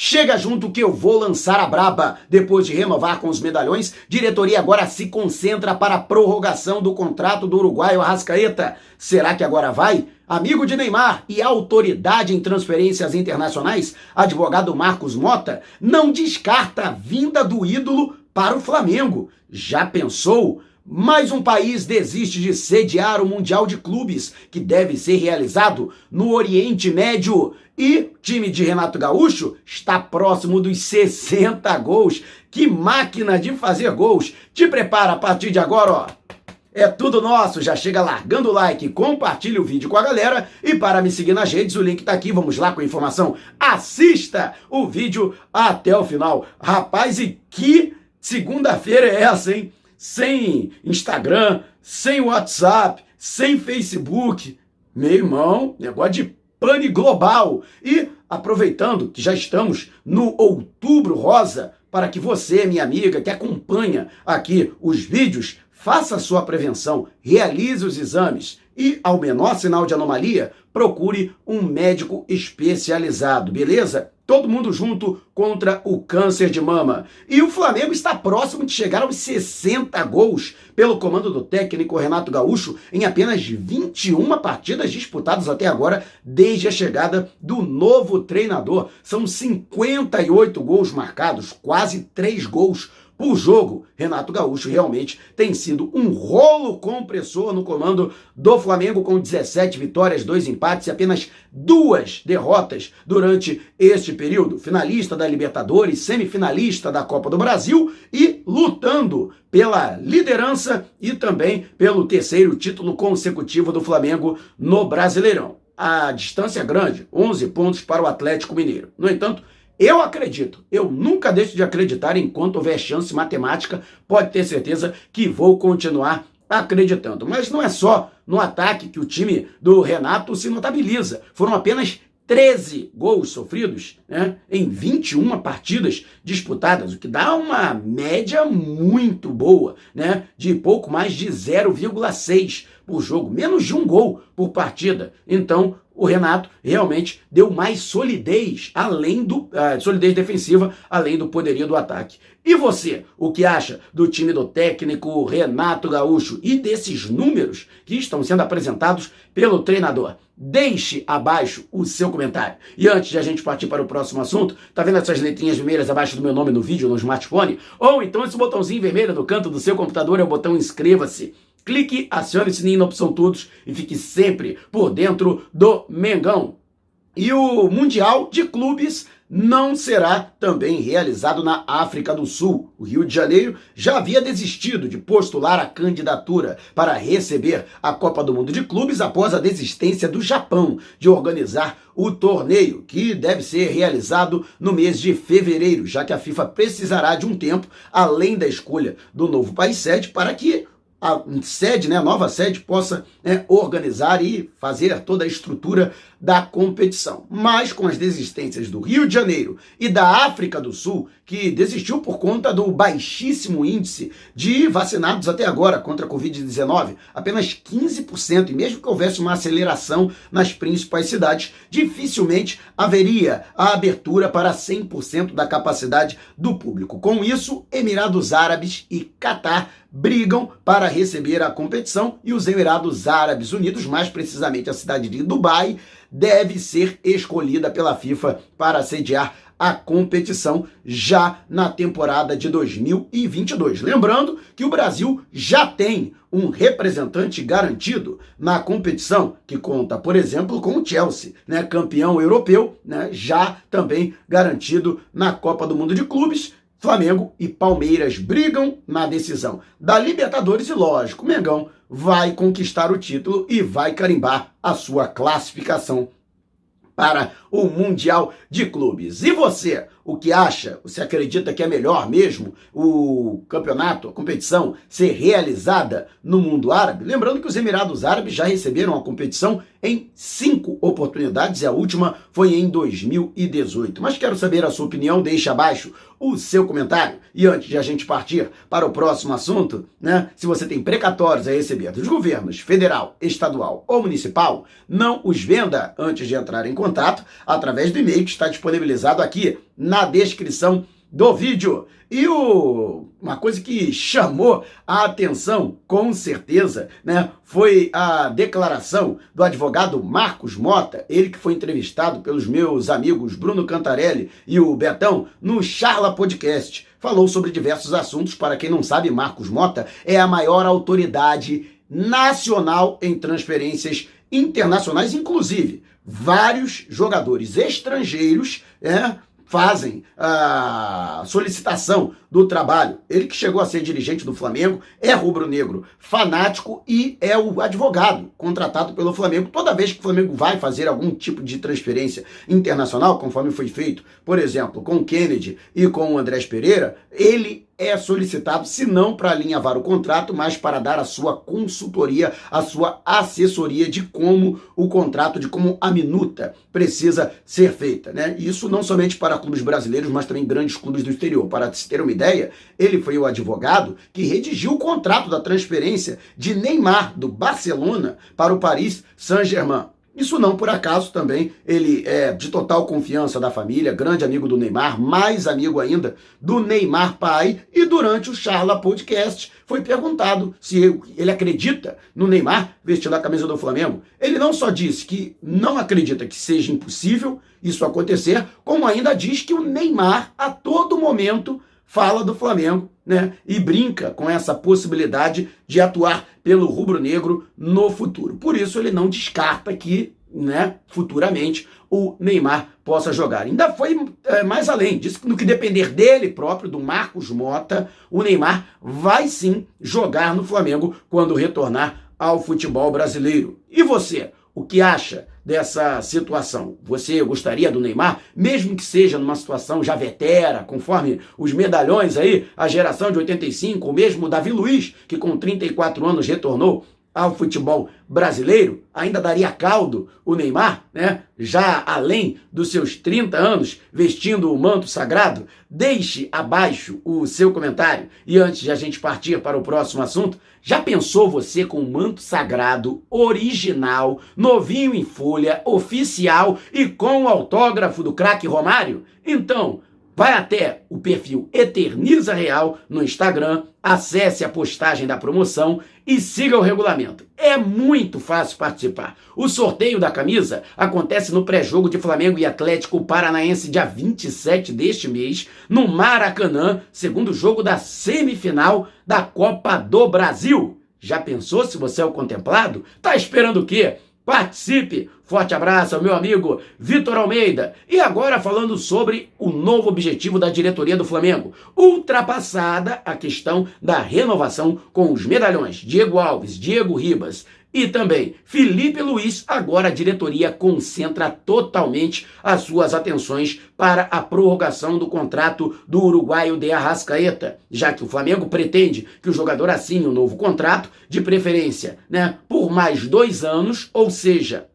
Chega junto que eu vou lançar a braba. Depois de renovar com os medalhões, diretoria agora se concentra para a prorrogação do contrato do uruguaio Arrascaeta. Será que agora vai? Amigo de Neymar e autoridade em transferências internacionais, advogado Marcos Mota, não descarta a vinda do ídolo para o Flamengo. Já pensou? Mais um país desiste de sediar o Mundial de Clubes, que deve ser realizado no Oriente Médio. E time de Renato Gaúcho está próximo dos 60 gols. Que máquina de fazer gols! Te prepara a partir de agora, ó. É tudo nosso, já chega largando o like, compartilha o vídeo com a galera e para me seguir nas redes, o link tá aqui, vamos lá com a informação. Assista o vídeo até o final. Rapaz, e que segunda-feira é essa, hein? Sem Instagram, sem WhatsApp, sem Facebook. Meu irmão, negócio de pane global. E aproveitando que já estamos no Outubro Rosa, para que você, minha amiga, que acompanha aqui os vídeos, faça a sua prevenção, realize os exames e, ao menor sinal de anomalia, procure um médico especializado, beleza? Todo mundo junto contra o câncer de mama. E o Flamengo está próximo de chegar aos 60 gols pelo comando do técnico Renato Gaúcho em apenas 21 partidas disputadas até agora, desde a chegada do novo treinador. São 58 gols marcados, quase 3 gols por jogo. Renato Gaúcho realmente tem sido um rolo compressor no comando do Flamengo, com 17 vitórias, dois empates e apenas duas derrotas durante este período. Finalista da Libertadores, semifinalista da Copa do Brasil e lutando pela liderança e também pelo terceiro título consecutivo do Flamengo no Brasileirão. A distância é grande, 11 pontos para o Atlético Mineiro. No entanto, eu acredito, eu nunca deixo de acreditar enquanto houver chance matemática, pode ter certeza que vou continuar acreditando. Mas não é só no ataque que o time do Renato se notabiliza. Foram apenas 13 gols sofridos né, em 21 partidas disputadas, o que dá uma média muito boa, né, de pouco mais de 0,6 por jogo, menos de um gol por partida. Então, o Renato realmente deu mais solidez, além do uh, solidez defensiva, além do poderio do ataque. E você, o que acha do time do técnico Renato Gaúcho e desses números que estão sendo apresentados pelo treinador? Deixe abaixo o seu comentário. E antes de a gente partir para o próximo assunto, tá vendo essas letrinhas vermelhas abaixo do meu nome no vídeo, no smartphone? Ou então esse botãozinho vermelho no canto do seu computador é o botão inscreva-se. Clique, acione o sininho na opção todos e fique sempre por dentro do Mengão. E o Mundial de Clubes não será também realizado na África do Sul. O Rio de Janeiro já havia desistido de postular a candidatura para receber a Copa do Mundo de Clubes após a desistência do Japão de organizar o torneio, que deve ser realizado no mês de fevereiro, já que a FIFA precisará de um tempo, além da escolha do novo país sede, para que a sede, né, a nova sede, possa né, organizar e fazer toda a estrutura da competição. Mas com as desistências do Rio de Janeiro e da África do Sul, que desistiu por conta do baixíssimo índice de vacinados até agora contra a Covid-19, apenas 15%, e mesmo que houvesse uma aceleração nas principais cidades, dificilmente haveria a abertura para 100% da capacidade do público. Com isso, Emirados Árabes e Catar brigam para receber a competição e os Emirados Árabes Unidos, mais precisamente a cidade de Dubai, deve ser escolhida pela FIFA para sediar a competição já na temporada de 2022. Lembrando que o Brasil já tem um representante garantido na competição, que conta, por exemplo, com o Chelsea, né, campeão europeu, né, já também garantido na Copa do Mundo de Clubes. Flamengo e Palmeiras brigam na decisão da Libertadores e, lógico, Mengão vai conquistar o título e vai carimbar a sua classificação para o Mundial de Clubes. E você, o que acha? Você acredita que é melhor mesmo o campeonato, a competição, ser realizada no mundo árabe? Lembrando que os Emirados Árabes já receberam a competição em cinco oportunidades e a última foi em 2018. Mas quero saber a sua opinião, deixe abaixo o seu comentário. E antes de a gente partir para o próximo assunto, né? Se você tem precatórios a receber dos governos federal, estadual ou municipal, não os venda antes de entrar em contato através do e-mail que está disponibilizado aqui na descrição do vídeo. E o, uma coisa que chamou a atenção, com certeza, né, foi a declaração do advogado Marcos Mota, ele que foi entrevistado pelos meus amigos Bruno Cantarelli e o Betão no Charla Podcast. Falou sobre diversos assuntos. Para quem não sabe, Marcos Mota é a maior autoridade nacional em transferências internacionais, inclusive vários jogadores estrangeiros é, fazem a solicitação do trabalho. Ele que chegou a ser dirigente do Flamengo, é rubro-negro fanático e é o advogado contratado pelo Flamengo. Toda vez que o Flamengo vai fazer algum tipo de transferência internacional, conforme foi feito, por exemplo, com o Kennedy e com o Andrés Pereira, ele é solicitado, se não para alinhavar o contrato, mas para dar a sua consultoria, a sua assessoria de como o contrato, de como a minuta precisa ser feita. Né? Isso não somente para clubes brasileiros, mas também grandes clubes do exterior. Para se ter uma ideia, ele foi o advogado que redigiu o contrato da transferência de Neymar do Barcelona para o Paris Saint-Germain. Isso não por acaso também, ele é de total confiança da família, grande amigo do Neymar, mais amigo ainda do Neymar pai, e durante o Charla Podcast foi perguntado se ele acredita no Neymar vestindo a camisa do Flamengo. Ele não só disse que não acredita que seja impossível isso acontecer, como ainda diz que o Neymar a todo momento fala do Flamengo, né? E brinca com essa possibilidade de atuar pelo rubro-negro no futuro. Por isso ele não descarta que, né, futuramente o Neymar possa jogar. Ainda foi é, mais além, disse que no que depender dele próprio, do Marcos Mota, o Neymar vai sim jogar no Flamengo quando retornar ao futebol brasileiro. E você, o que acha dessa situação. Você gostaria do Neymar, mesmo que seja numa situação já vetera, conforme os medalhões aí, a geração de 85, ou mesmo Davi Luiz, que com 34 anos retornou ao futebol brasileiro, ainda daria caldo o Neymar, né? Já além dos seus 30 anos, vestindo o manto sagrado? Deixe abaixo o seu comentário. E antes de a gente partir para o próximo assunto, já pensou você com o manto sagrado original, novinho em folha, oficial e com o autógrafo do craque Romário? Então, Vai até o perfil Eterniza Real no Instagram, acesse a postagem da promoção e siga o regulamento. É muito fácil participar. O sorteio da camisa acontece no pré-jogo de Flamengo e Atlético Paranaense, dia 27 deste mês, no Maracanã, segundo jogo da semifinal da Copa do Brasil. Já pensou se você é o contemplado? Tá esperando o quê? Participe! Forte abraço ao meu amigo Vitor Almeida. E agora falando sobre o novo objetivo da diretoria do Flamengo. Ultrapassada a questão da renovação com os medalhões Diego Alves, Diego Ribas e também Felipe Luiz, agora a diretoria concentra totalmente as suas atenções para a prorrogação do contrato do uruguaio de Arrascaeta, já que o Flamengo pretende que o jogador assine um novo contrato, de preferência né, por mais dois anos, ou seja,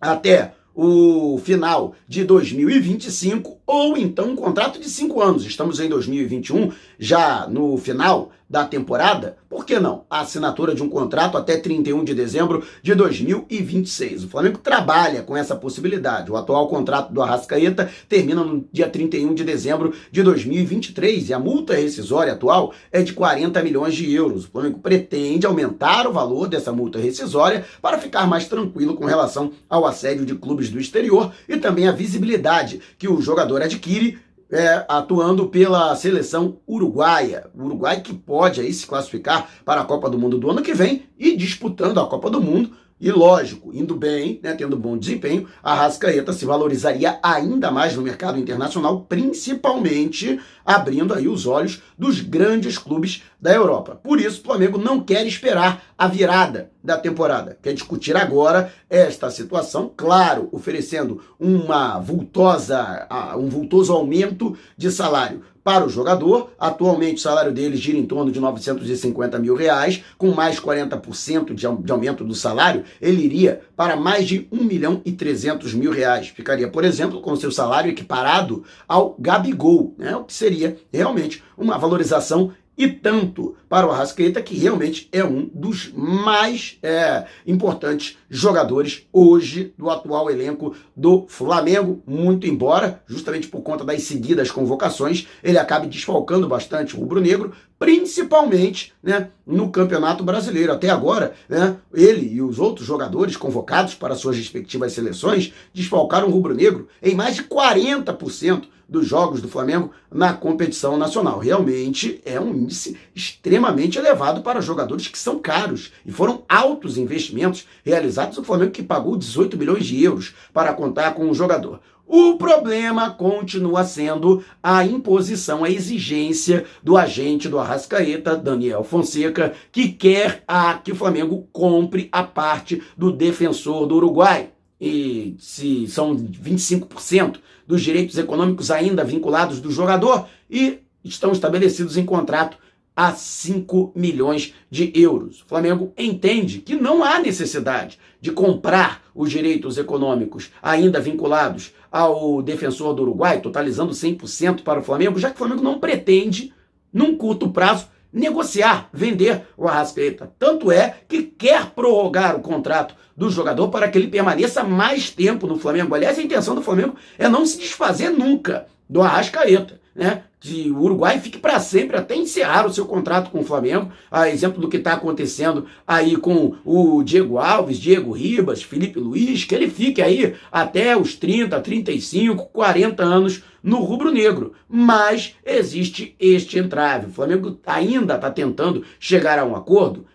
até o final de 2025 ou então um contrato de cinco anos. Estamos em 2021, já no final da temporada, por que não? A assinatura de um contrato até 31 de dezembro de 2026. O Flamengo trabalha com essa possibilidade. O atual contrato do Arrascaeta termina no dia 31 de dezembro de 2023 e a multa rescisória atual é de 40 milhões de euros. O Flamengo pretende aumentar o valor dessa multa rescisória para ficar mais tranquilo com relação ao assédio de clubes do exterior e também a visibilidade que o jogador adquire é, atuando pela seleção uruguaia. Uruguai que pode aí se classificar para a Copa do Mundo do ano que vem e disputando a Copa do Mundo. E lógico, indo bem, né, tendo bom desempenho, a Rascaeta se valorizaria ainda mais no mercado internacional, principalmente abrindo aí os olhos dos grandes clubes da Europa. Por isso, o Flamengo não quer esperar a virada da temporada, quer discutir agora esta situação, claro, oferecendo uma vultosa, um vultoso aumento de salário para o jogador. Atualmente o salário dele gira em torno de 950 mil reais, com mais 40% de aumento do salário, ele iria para mais de 1 milhão e 300 mil reais. Ficaria, por exemplo, com seu salário equiparado ao Gabigol, né? o que seria realmente uma valorização e tanto para o Arrascaeta, que realmente é um dos mais é, importantes jogadores hoje do atual elenco do Flamengo, muito embora, justamente por conta das seguidas convocações, ele acabe desfalcando bastante o rubro-negro, principalmente né, no Campeonato Brasileiro. Até agora, né, ele e os outros jogadores convocados para suas respectivas seleções desfalcaram o rubro-negro em mais de 40% dos jogos do Flamengo na competição nacional. Realmente é um índice extremamente elevado para jogadores que são caros e foram altos investimentos realizados. O Flamengo que pagou 18 milhões de euros para contar com o jogador. O problema continua sendo a imposição, a exigência do agente do Arrascaeta, Daniel Fonseca, que quer a, que o Flamengo compre a parte do defensor do Uruguai. E se são 25% dos direitos econômicos ainda vinculados do jogador e estão estabelecidos em contrato a 5 milhões de euros. O Flamengo entende que não há necessidade de comprar os direitos econômicos ainda vinculados ao defensor do Uruguai, totalizando 100% para o Flamengo, já que o Flamengo não pretende, num curto prazo, negociar, vender o Arrascaeta. Tanto é que quer prorrogar o contrato do jogador para que ele permaneça mais tempo no Flamengo. Aliás, a intenção do Flamengo é não se desfazer nunca do Arrascaeta, né? Que o Uruguai fique para sempre até encerrar o seu contrato com o Flamengo. A exemplo do que está acontecendo aí com o Diego Alves, Diego Ribas, Felipe Luiz, que ele fique aí até os 30, 35, 40 anos no rubro-negro. Mas existe este entrave. O Flamengo ainda está tentando chegar a um acordo,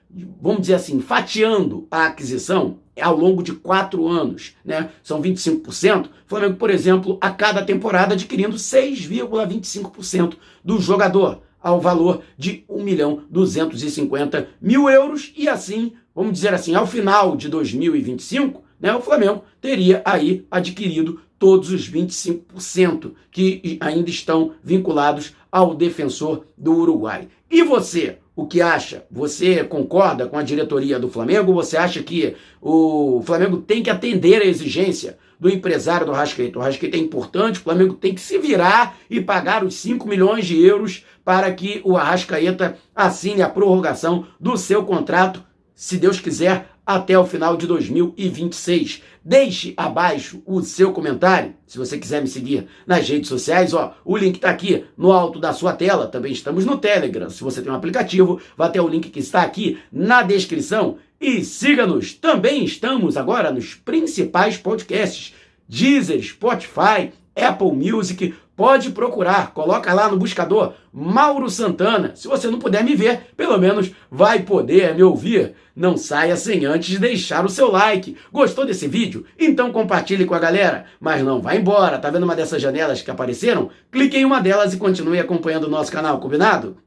vamos dizer assim, fatiando a aquisição ao longo de quatro anos, né? São 25%. O Flamengo, por exemplo, a cada temporada adquirindo 6,25% do jogador, ao valor de 1 milhão 250 mil euros. E assim, vamos dizer assim, ao final de 2025, né, o Flamengo teria aí adquirido todos os 25% que ainda estão vinculados ao defensor do Uruguai. E você, o que acha? Você concorda com a diretoria do Flamengo? Você acha que o Flamengo tem que atender a exigência do empresário do Rascaeta? O Rascaeta é importante, o Flamengo tem que se virar e pagar os 5 milhões de euros para que o Arrascaeta assine a prorrogação do seu contrato, se Deus quiser, até o final de 2026. Deixe abaixo o seu comentário, se você quiser me seguir nas redes sociais, ó, o link está aqui no alto da sua tela, também estamos no Telegram, se você tem um aplicativo, vai ter o link que está aqui na descrição. E siga-nos, também estamos agora nos principais podcasts, Deezer, Spotify, Apple Music, pode procurar, coloca lá no buscador Mauro Santana. Se você não puder me ver, pelo menos vai poder me ouvir. Não saia sem antes deixar o seu like. Gostou desse vídeo? Então compartilhe com a galera. Mas não vá embora, tá vendo uma dessas janelas que apareceram? Clique em uma delas e continue acompanhando o nosso canal, combinado?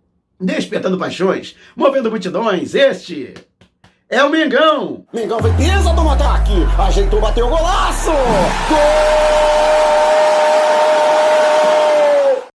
Despertando paixões, movendo multidões, este é o Mengão. Mengão vem pisa do ataque, ajeitou, bateu o golaço! Gol!